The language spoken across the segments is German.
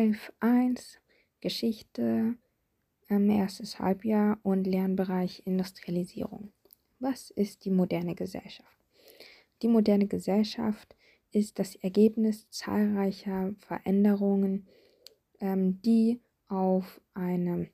11.1 Geschichte, ähm, erstes Halbjahr und Lernbereich Industrialisierung. Was ist die moderne Gesellschaft? Die moderne Gesellschaft ist das Ergebnis zahlreicher Veränderungen, ähm, die auf eine,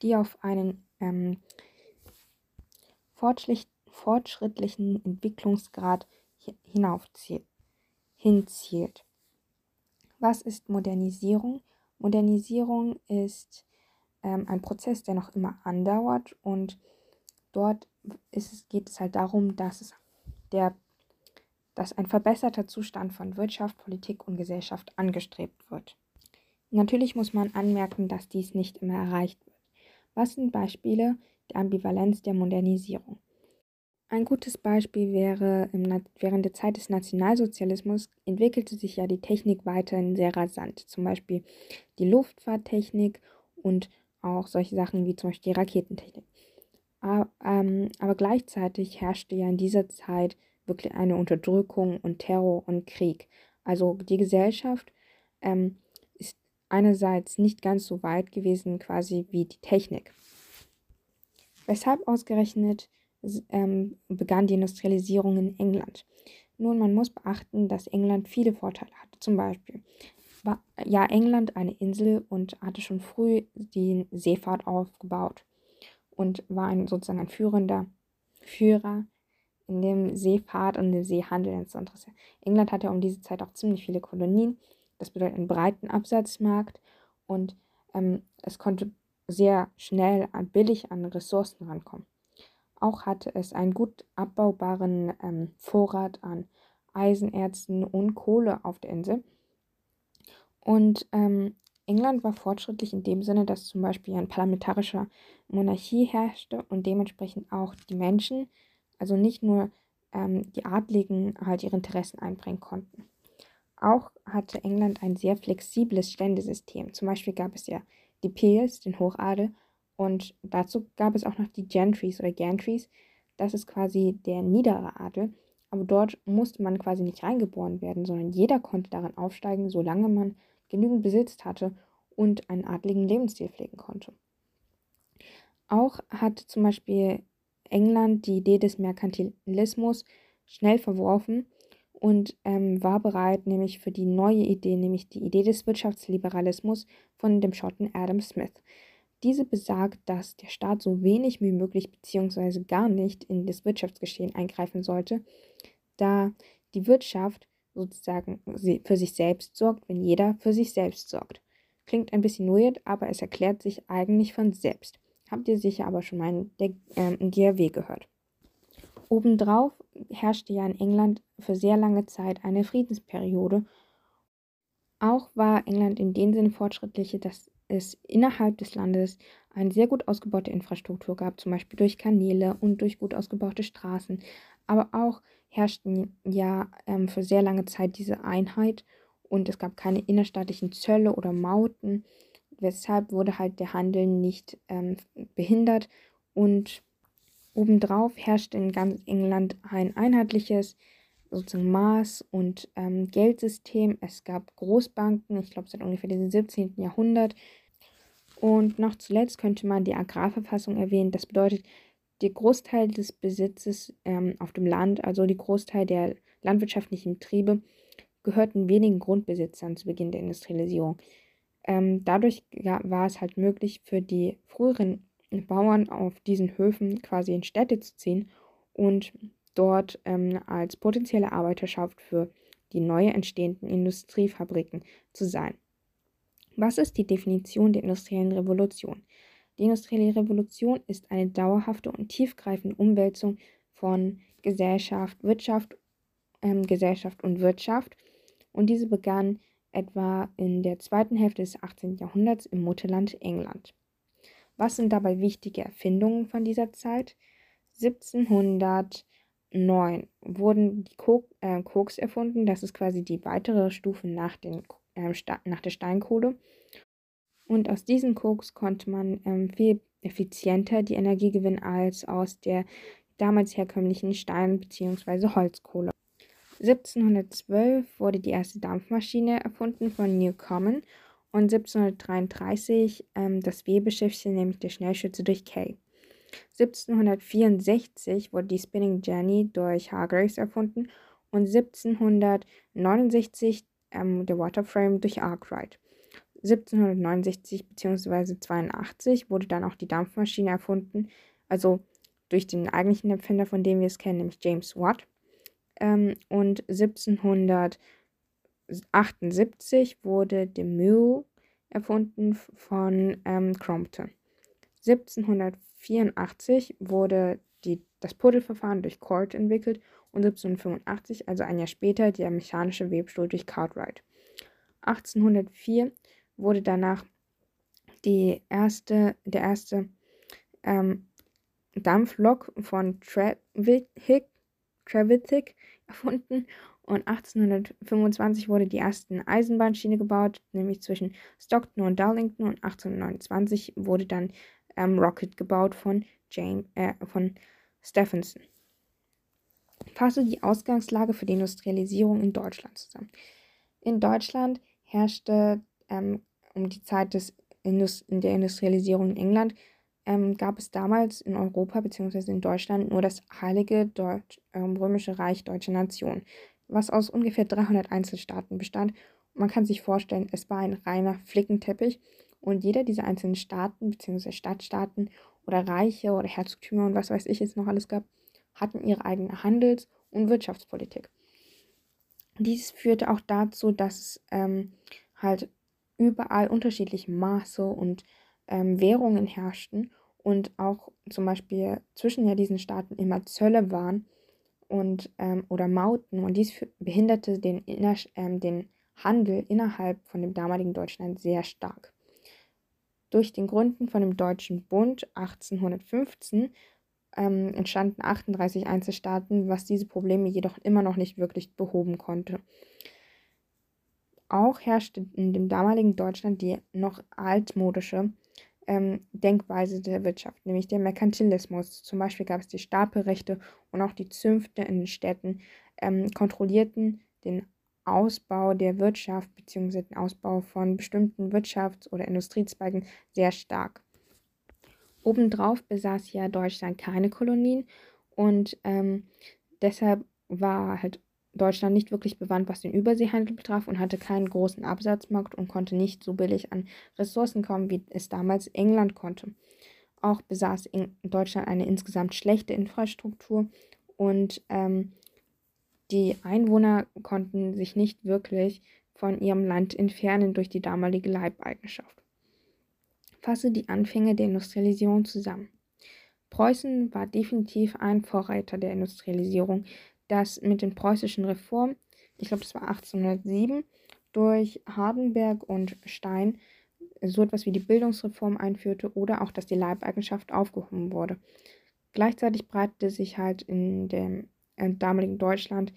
die auf einen ähm, fortschrittlichen Entwicklungsgrad hinaufzielt, hinzielt. Was ist Modernisierung? Modernisierung ist ähm, ein Prozess, der noch immer andauert und dort es, geht es halt darum, dass, es der, dass ein verbesserter Zustand von Wirtschaft, Politik und Gesellschaft angestrebt wird. Natürlich muss man anmerken, dass dies nicht immer erreicht wird. Was sind Beispiele der Ambivalenz der Modernisierung? Ein gutes Beispiel wäre, während der Zeit des Nationalsozialismus entwickelte sich ja die Technik weiterhin sehr rasant. Zum Beispiel die Luftfahrttechnik und auch solche Sachen wie zum Beispiel die Raketentechnik. Aber, ähm, aber gleichzeitig herrschte ja in dieser Zeit wirklich eine Unterdrückung und Terror und Krieg. Also die Gesellschaft ähm, ist einerseits nicht ganz so weit gewesen quasi wie die Technik. Weshalb ausgerechnet ähm, begann die Industrialisierung in England. Nun, man muss beachten, dass England viele Vorteile hatte. Zum Beispiel war ja England eine Insel und hatte schon früh die Seefahrt aufgebaut und war ein, sozusagen ein führender Führer in dem Seefahrt und dem Seehandel. England hatte um diese Zeit auch ziemlich viele Kolonien. Das bedeutet einen breiten Absatzmarkt und ähm, es konnte sehr schnell billig an Ressourcen rankommen. Auch hatte es einen gut abbaubaren ähm, Vorrat an Eisenerzen und Kohle auf der Insel. Und ähm, England war fortschrittlich in dem Sinne, dass zum Beispiel eine parlamentarische Monarchie herrschte und dementsprechend auch die Menschen, also nicht nur ähm, die Adligen, halt ihre Interessen einbringen konnten. Auch hatte England ein sehr flexibles Ständesystem. Zum Beispiel gab es ja die Peers, den Hochadel, und dazu gab es auch noch die Gentrys oder Gantrys. Das ist quasi der niedere Adel. Aber dort musste man quasi nicht reingeboren werden, sondern jeder konnte daran aufsteigen, solange man genügend Besitz hatte und einen adligen Lebensstil pflegen konnte. Auch hat zum Beispiel England die Idee des Merkantilismus schnell verworfen und ähm, war bereit, nämlich für die neue Idee, nämlich die Idee des Wirtschaftsliberalismus von dem Schotten Adam Smith. Diese besagt, dass der Staat so wenig wie möglich bzw. gar nicht in das Wirtschaftsgeschehen eingreifen sollte, da die Wirtschaft sozusagen für sich selbst sorgt, wenn jeder für sich selbst sorgt. Klingt ein bisschen weird, aber es erklärt sich eigentlich von selbst. Habt ihr sicher aber schon mal in ähm, GRW gehört. Obendrauf herrschte ja in England für sehr lange Zeit eine Friedensperiode. Auch war England in dem Sinne fortschrittlich, dass es innerhalb des Landes eine sehr gut ausgebaute Infrastruktur gab, zum Beispiel durch Kanäle und durch gut ausgebaute Straßen. Aber auch herrschten ja ähm, für sehr lange Zeit diese Einheit und es gab keine innerstaatlichen Zölle oder Mauten, weshalb wurde halt der Handel nicht ähm, behindert und obendrauf herrschte in ganz England ein einheitliches sozusagen Maß- und ähm, Geldsystem. Es gab Großbanken, ich glaube seit ungefähr dem 17. Jahrhundert. Und noch zuletzt könnte man die Agrarverfassung erwähnen. Das bedeutet, der Großteil des Besitzes ähm, auf dem Land, also die Großteil der landwirtschaftlichen Betriebe, gehörten wenigen Grundbesitzern zu Beginn der Industrialisierung. Ähm, dadurch war es halt möglich für die früheren Bauern auf diesen Höfen quasi in Städte zu ziehen und dort ähm, als potenzielle Arbeiterschaft für die neu entstehenden Industriefabriken zu sein. Was ist die Definition der industriellen Revolution? Die industrielle Revolution ist eine dauerhafte und tiefgreifende Umwälzung von Gesellschaft, Wirtschaft, ähm, Gesellschaft und Wirtschaft. Und diese begann etwa in der zweiten Hälfte des 18. Jahrhunderts im Mutterland England. Was sind dabei wichtige Erfindungen von dieser Zeit? 1700 9 wurden die Kok äh, Koks erfunden. Das ist quasi die weitere Stufe nach, den, äh, nach der Steinkohle. Und aus diesem Koks konnte man ähm, viel effizienter die Energie gewinnen als aus der damals herkömmlichen Stein- bzw. Holzkohle. 1712 wurde die erste Dampfmaschine erfunden von Newcomen und 1733 ähm, das Webeschiffchen, nämlich der Schnellschütze durch Kay. 1764 wurde die Spinning Jenny durch Hargreaves erfunden und 1769 ähm, der Waterframe durch Arkwright. 1769 bzw. 82 wurde dann auch die Dampfmaschine erfunden, also durch den eigentlichen Erfinder, von dem wir es kennen, nämlich James Watt. Ähm, und 1778 wurde der Mule erfunden von ähm, Crompton. 1784 wurde die, das Puddelverfahren durch Cord entwickelt und 1785, also ein Jahr später, der mechanische Webstuhl durch Cartwright. 1804 wurde danach die erste, der erste ähm, Dampflok von Trevithick, Trevithick erfunden und 1825 wurde die erste Eisenbahnschiene gebaut, nämlich zwischen Stockton und Darlington und 1829 wurde dann ähm, Rocket gebaut von, James, äh, von Stephenson. Fasse die Ausgangslage für die Industrialisierung in Deutschland zusammen. In Deutschland herrschte ähm, um die Zeit des Indust in der Industrialisierung in England ähm, gab es damals in Europa bzw. in Deutschland nur das Heilige Deutsch, äh, Römische Reich Deutsche Nation, was aus ungefähr 300 Einzelstaaten bestand. man kann sich vorstellen, es war ein reiner Flickenteppich und jeder dieser einzelnen Staaten bzw. Stadtstaaten oder Reiche oder Herzogtümer und was weiß ich jetzt noch alles gab, hatten ihre eigene Handels- und Wirtschaftspolitik. Dies führte auch dazu, dass ähm, halt überall unterschiedliche Maße und ähm, Währungen herrschten und auch zum Beispiel zwischen ja diesen Staaten immer Zölle waren und ähm, oder Mauten und dies behinderte den, ähm, den Handel innerhalb von dem damaligen Deutschland sehr stark. Durch den Gründen von dem Deutschen Bund 1815 ähm, entstanden 38 Einzelstaaten, was diese Probleme jedoch immer noch nicht wirklich behoben konnte. Auch herrschte in dem damaligen Deutschland die noch altmodische ähm, Denkweise der Wirtschaft, nämlich der Merkantilismus. Zum Beispiel gab es die Stapelrechte und auch die Zünfte in den Städten ähm, kontrollierten den Ausbau der Wirtschaft bzw. den Ausbau von bestimmten Wirtschafts- oder Industriezweigen sehr stark. Obendrauf besaß ja Deutschland keine Kolonien und ähm, deshalb war halt Deutschland nicht wirklich bewandt, was den Überseehandel betraf und hatte keinen großen Absatzmarkt und konnte nicht so billig an Ressourcen kommen, wie es damals England konnte. Auch besaß Deutschland eine insgesamt schlechte Infrastruktur und ähm, die Einwohner konnten sich nicht wirklich von ihrem Land entfernen durch die damalige Leibeigenschaft. Fasse die Anfänge der Industrialisierung zusammen. Preußen war definitiv ein Vorreiter der Industrialisierung, das mit den preußischen Reformen, ich glaube, das war 1807, durch Hardenberg und Stein so etwas wie die Bildungsreform einführte oder auch, dass die Leibeigenschaft aufgehoben wurde. Gleichzeitig breitete sich halt in dem äh, damaligen Deutschland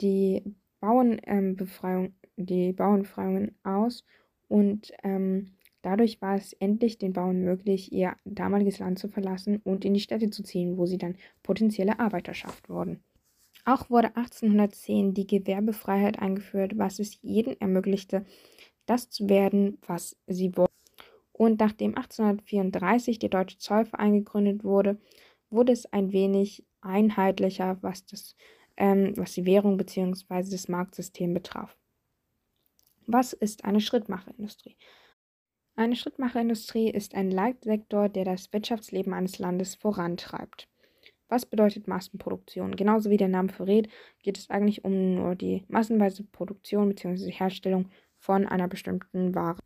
die Bauernbefreiung, ähm, die Bauernbefreiungen aus und ähm, dadurch war es endlich den Bauern möglich, ihr damaliges Land zu verlassen und in die Städte zu ziehen, wo sie dann potenzielle Arbeiterschaft wurden. Auch wurde 1810 die Gewerbefreiheit eingeführt, was es jedem ermöglichte, das zu werden, was sie wollten. Und nachdem 1834 der Deutsche Zollverein gegründet wurde, wurde es ein wenig einheitlicher, was, das, ähm, was die Währung bzw. das Marktsystem betraf. Was ist eine Schrittmacherindustrie? Eine Schrittmacherindustrie ist ein Leitsektor, der das Wirtschaftsleben eines Landes vorantreibt. Was bedeutet Massenproduktion? Genauso wie der Name verrät, geht es eigentlich um nur die massenweise Produktion bzw. Herstellung von einer bestimmten Ware.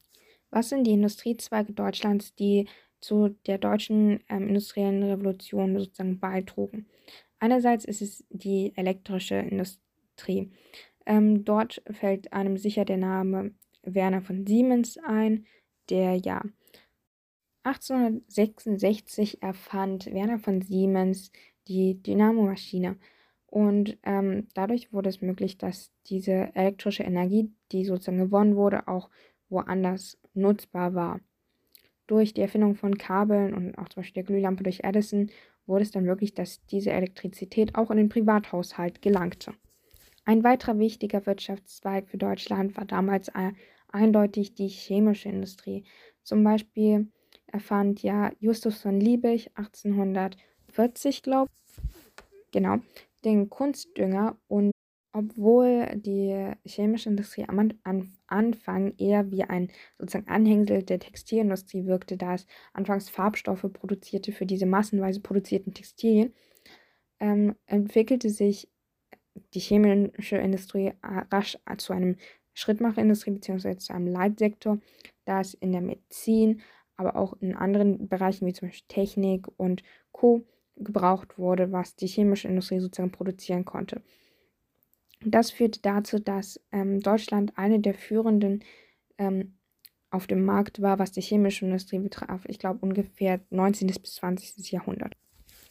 Was sind die Industriezweige Deutschlands, die zu der deutschen ähm, industriellen Revolution sozusagen beitrugen? Einerseits ist es die elektrische Industrie. Ähm, dort fällt einem sicher der Name Werner von Siemens ein, der ja 1866 erfand Werner von Siemens die Dynamomaschine. Und ähm, dadurch wurde es möglich, dass diese elektrische Energie, die sozusagen gewonnen wurde, auch woanders nutzbar war. Durch die Erfindung von Kabeln und auch zum Beispiel der Glühlampe durch Edison wurde es dann möglich, dass diese Elektrizität auch in den Privathaushalt gelangte. Ein weiterer wichtiger Wirtschaftszweig für Deutschland war damals eindeutig die chemische Industrie. Zum Beispiel erfand ja Justus von Liebig 1840, glaube ich, genau, den Kunstdünger und obwohl die chemische Industrie am Anfang eher wie ein sozusagen Anhängsel der Textilindustrie wirkte, da es anfangs Farbstoffe produzierte für diese massenweise produzierten Textilien, ähm, entwickelte sich die chemische Industrie rasch zu einem Schrittmacherindustrie bzw. zu einem Leitsektor, da es in der Medizin, aber auch in anderen Bereichen wie zum Beispiel Technik und Co. gebraucht wurde, was die chemische Industrie sozusagen produzieren konnte. Das führte dazu, dass ähm, Deutschland eine der führenden ähm, auf dem Markt war, was die chemische Industrie betraf. Ich glaube ungefähr 19. bis 20. Jahrhundert.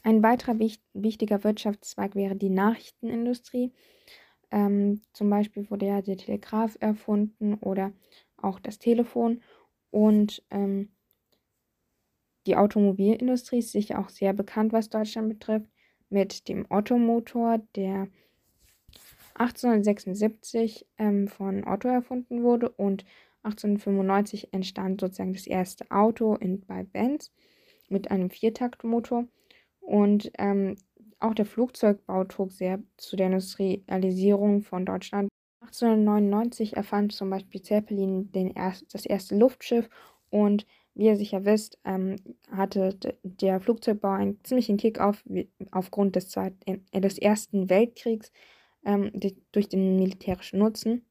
Ein weiterer wich wichtiger Wirtschaftszweig wäre die Nachrichtenindustrie. Ähm, zum Beispiel wurde ja der Telegraph erfunden oder auch das Telefon. Und ähm, die Automobilindustrie ist sicher auch sehr bekannt, was Deutschland betrifft, mit dem Ottomotor, der 1876 ähm, von Otto erfunden wurde und 1895 entstand sozusagen das erste Auto in, bei Benz mit einem Viertaktmotor. Und ähm, auch der Flugzeugbau trug sehr zu der Industrialisierung von Deutschland. 1899 erfand zum Beispiel Zeppelin den erst, das erste Luftschiff und wie ihr sicher wisst, ähm, hatte der Flugzeugbau einen ziemlichen Kick auf, aufgrund des, Zweiten, des Ersten Weltkriegs ähm, durch den militärischen Nutzen.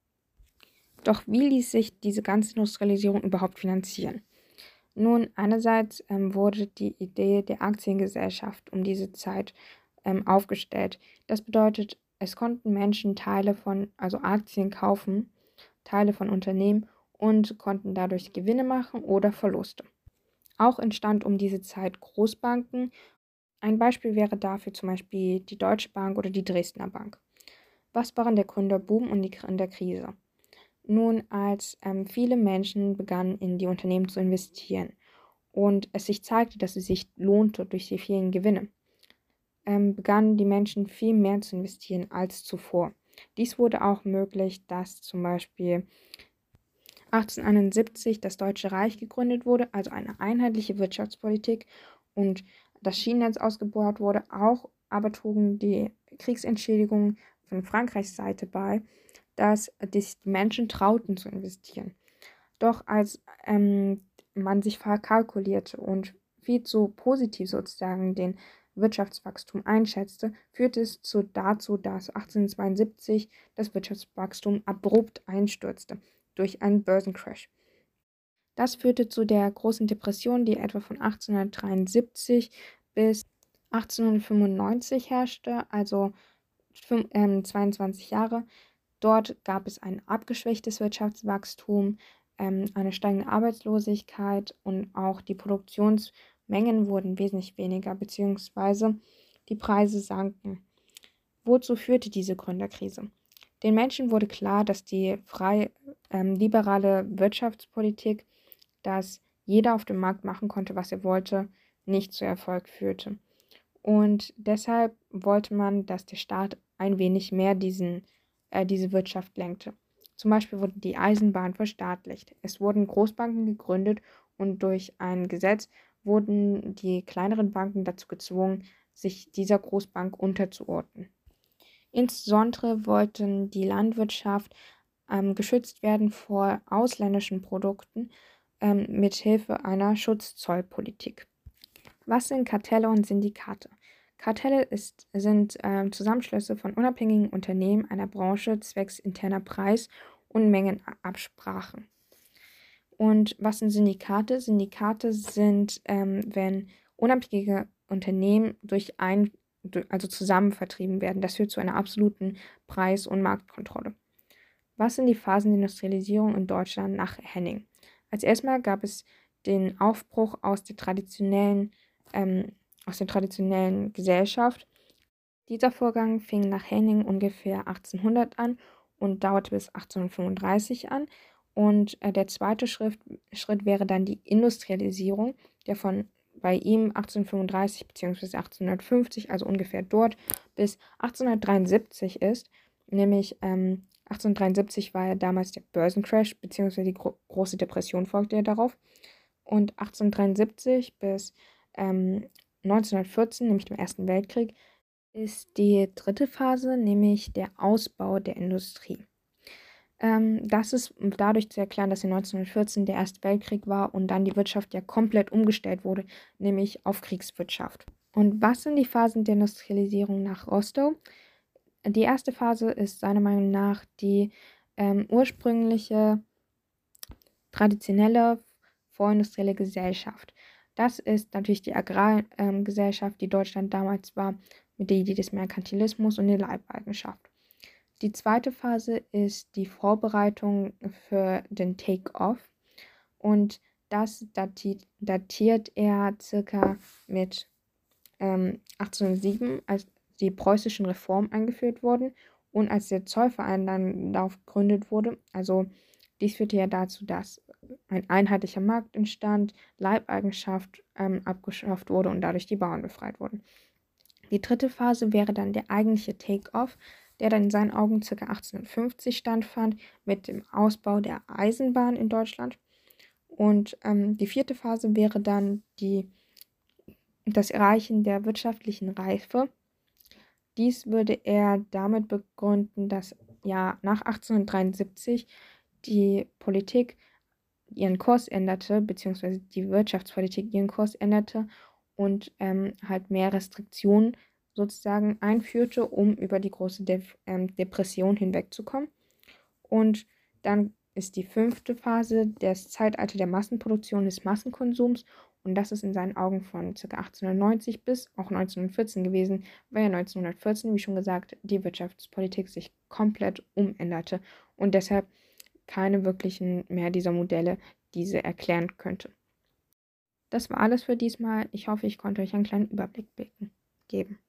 Doch wie ließ sich diese ganze Industrialisierung überhaupt finanzieren? Nun, einerseits ähm, wurde die Idee der Aktiengesellschaft um diese Zeit ähm, aufgestellt. Das bedeutet, es konnten Menschen Teile von, also Aktien kaufen, Teile von Unternehmen und konnten dadurch Gewinne machen oder Verluste. Auch entstand um diese Zeit Großbanken. Ein Beispiel wäre dafür zum Beispiel die Deutsche Bank oder die Dresdner Bank. Was waren der Gründerboom und die Gründerkrise? Nun, als ähm, viele Menschen begannen, in die Unternehmen zu investieren und es sich zeigte, dass es sich lohnte durch die vielen Gewinne, ähm, begannen die Menschen viel mehr zu investieren als zuvor. Dies wurde auch möglich, dass zum Beispiel 1871 das Deutsche Reich gegründet wurde, also eine einheitliche Wirtschaftspolitik und das Schienennetz ausgebaut wurde. Auch aber trugen die Kriegsentschädigungen von Frankreichs Seite bei, dass die Menschen trauten zu investieren. Doch als ähm, man sich verkalkulierte und viel zu positiv sozusagen den Wirtschaftswachstum einschätzte, führte es zu, dazu, dass 1872 das Wirtschaftswachstum abrupt einstürzte durch einen Börsencrash. Das führte zu der großen Depression, die etwa von 1873 bis 1895 herrschte, also 22 Jahre. Dort gab es ein abgeschwächtes Wirtschaftswachstum, ähm, eine steigende Arbeitslosigkeit und auch die Produktionsmengen wurden wesentlich weniger, beziehungsweise die Preise sanken. Wozu führte diese Gründerkrise? Den Menschen wurde klar, dass die frei ähm, liberale Wirtschaftspolitik, dass jeder auf dem Markt machen konnte, was er wollte, nicht zu Erfolg führte. Und deshalb wollte man, dass der Staat ein wenig mehr diesen äh, diese Wirtschaft lenkte. Zum Beispiel wurde die Eisenbahn verstaatlicht. Es wurden Großbanken gegründet und durch ein Gesetz wurden die kleineren Banken dazu gezwungen, sich dieser Großbank unterzuordnen. Insbesondere wollten die Landwirtschaft ähm, geschützt werden vor ausländischen Produkten ähm, mit Hilfe einer Schutzzollpolitik. Was sind Kartelle und Syndikate? Kartelle ist, sind äh, Zusammenschlüsse von unabhängigen Unternehmen einer Branche zwecks interner Preis- und Mengenabsprachen. Und was sind Syndikate? Syndikate sind, ähm, wenn unabhängige Unternehmen durch ein, also zusammen vertrieben werden. Das führt zu einer absoluten Preis- und Marktkontrolle. Was sind die Phasen der Industrialisierung in Deutschland nach Henning? Als erstmal gab es den Aufbruch aus der traditionellen ähm, aus der traditionellen Gesellschaft. Dieser Vorgang fing nach Henning ungefähr 1800 an und dauerte bis 1835 an. Und äh, der zweite Schritt, Schritt wäre dann die Industrialisierung, der von bei ihm 1835 bzw. 1850, also ungefähr dort, bis 1873 ist. nämlich ähm, 1873 war ja damals der Börsencrash, beziehungsweise die Gro große Depression folgte ja darauf. Und 1873 bis ähm, 1914, nämlich dem Ersten Weltkrieg, ist die dritte Phase, nämlich der Ausbau der Industrie. Ähm, das ist dadurch zu erklären, dass in 1914 der Erste Weltkrieg war und dann die Wirtschaft ja komplett umgestellt wurde, nämlich auf Kriegswirtschaft. Und was sind die Phasen der Industrialisierung nach Rostow? Die erste Phase ist seiner Meinung nach die ähm, ursprüngliche traditionelle vorindustrielle Gesellschaft. Das ist natürlich die Agrargesellschaft, die Deutschland damals war, mit der Idee des Merkantilismus und der Leibeigenschaft. Die zweite Phase ist die Vorbereitung für den Take-off und das datiert, datiert er circa mit ähm, 1807, als die preußischen Reformen eingeführt wurden und als der Zollverein dann darauf gegründet wurde. Also dies führte ja dazu, dass ein einheitlicher Markt entstand, Leibeigenschaft ähm, abgeschafft wurde und dadurch die Bauern befreit wurden. Die dritte Phase wäre dann der eigentliche Take-off, der dann in seinen Augen ca. 1850 standfand mit dem Ausbau der Eisenbahn in Deutschland. Und ähm, die vierte Phase wäre dann die, das Erreichen der wirtschaftlichen Reife. Dies würde er damit begründen, dass ja nach 1873 die Politik ihren Kurs änderte, beziehungsweise die Wirtschaftspolitik ihren Kurs änderte und ähm, halt mehr Restriktionen sozusagen einführte, um über die große De ähm, Depression hinwegzukommen. Und dann ist die fünfte Phase das Zeitalter der Massenproduktion des Massenkonsums und das ist in seinen Augen von ca. 1890 bis auch 1914 gewesen, weil ja 1914, wie schon gesagt, die Wirtschaftspolitik sich komplett umänderte und deshalb keine wirklichen mehr dieser Modelle diese erklären könnte. Das war alles für diesmal. Ich hoffe, ich konnte euch einen kleinen Überblick geben.